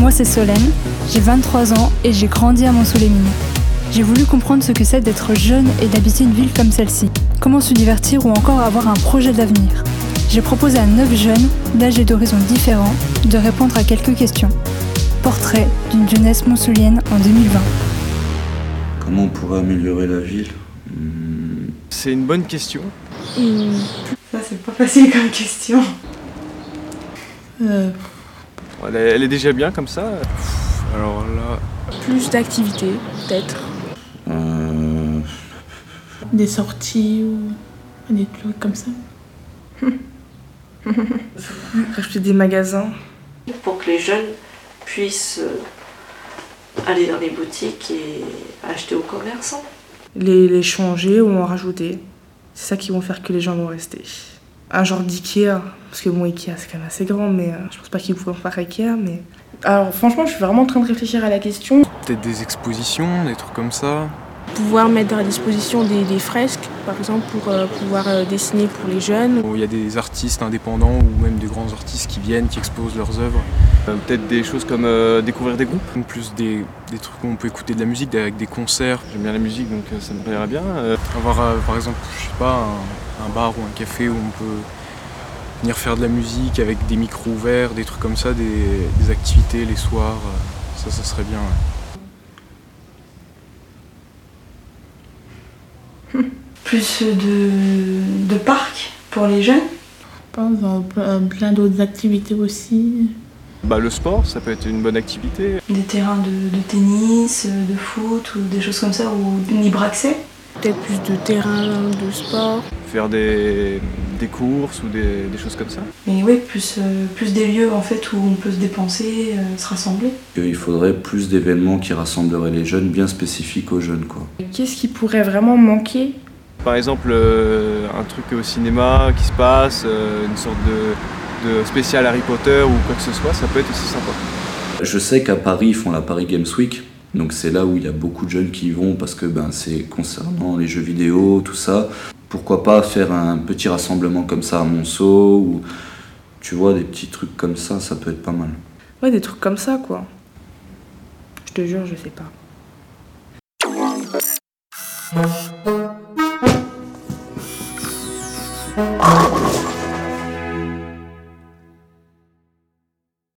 Moi, c'est Solène, j'ai 23 ans et j'ai grandi à Mont-sous-les-Mines. J'ai voulu comprendre ce que c'est d'être jeune et d'habiter une ville comme celle-ci. Comment se divertir ou encore avoir un projet d'avenir? J'ai proposé à 9 jeunes, d'âge et d'horizons différents, de répondre à quelques questions. Portrait d'une jeunesse monsoulienne en 2020. Comment on pourrait améliorer la ville? Hmm, C'est une bonne question. Ça, c'est pas facile comme question. Euh, Elle est, elle est déjà bien comme ça. Alors là, Plus d'activités, peut-être. euh, des sorties ou des trucs comme ça. Rajouter des magasins. pour que les jeunes puissent euh, aller dans les boutiques et acheter aux commerçants. Les, les changer ou en rajouter. C'est ça qui vont faire que les gens vont rester. Un genre d'Ikea, parce que bon, Ikea c'est quand même assez grand, mais euh, je pense pas qu'ils pourront faire Ikea, mais. Alors franchement, je suis vraiment en train de réfléchir à la question. peut-être des expositions, des trucs comme ça. Pouvoir mettre à disposition des, des fresques, par exemple, pour euh, pouvoir euh, dessiner pour les jeunes. Il y a des artistes indépendants ou même des grands artistes qui viennent, qui exposent leurs œuvres. Euh, peut-être des choses comme euh, découvrir des groupes, plus des, des trucs où on peut écouter de la musique, avec des concerts. J'aime bien la musique donc euh, ça me plairait bien. Euh, avoir euh, par exemple, je sais pas, un, un bar ou un café où on peut venir faire de la musique avec des micros ouverts, des trucs comme ça, des, des activités les soirs. euh, ça, ça serait bien. ouais. Plus de, de parcs pour les jeunes. Je pense dans plein, d'autres activités aussi. Bah, le sport, ça peut être une bonne activité. Des terrains de, de tennis, de foot ou des choses comme ça, ou libre accès. Peut-être plus de terrain de sport. Faire des, des courses ou des, des choses comme ça. Mais oui, plus, euh, plus des lieux en fait où on peut se dépenser, euh, se rassembler. il faudrait plus d'événements qui rassembleraient les jeunes, bien spécifiques aux jeunes, quoi. Qu'est-ce qui pourrait vraiment manquer? Par exemple, euh, un truc au cinéma qui se passe, euh, une sorte de, de spécial Harry Potter ou quoi que ce soit, ça peut être aussi sympa. Je sais qu'à Paris, ils font la Paris Games Week. Donc c'est là où il y a beaucoup de jeunes qui y vont parce que ben, c'est concernant les jeux vidéo, tout ça pourquoi pas faire un petit rassemblement comme ça à Monceau ou tu vois des petits trucs comme ça, ça peut être pas mal. Ouais, des trucs comme ça quoi. Je te jure, je sais pas.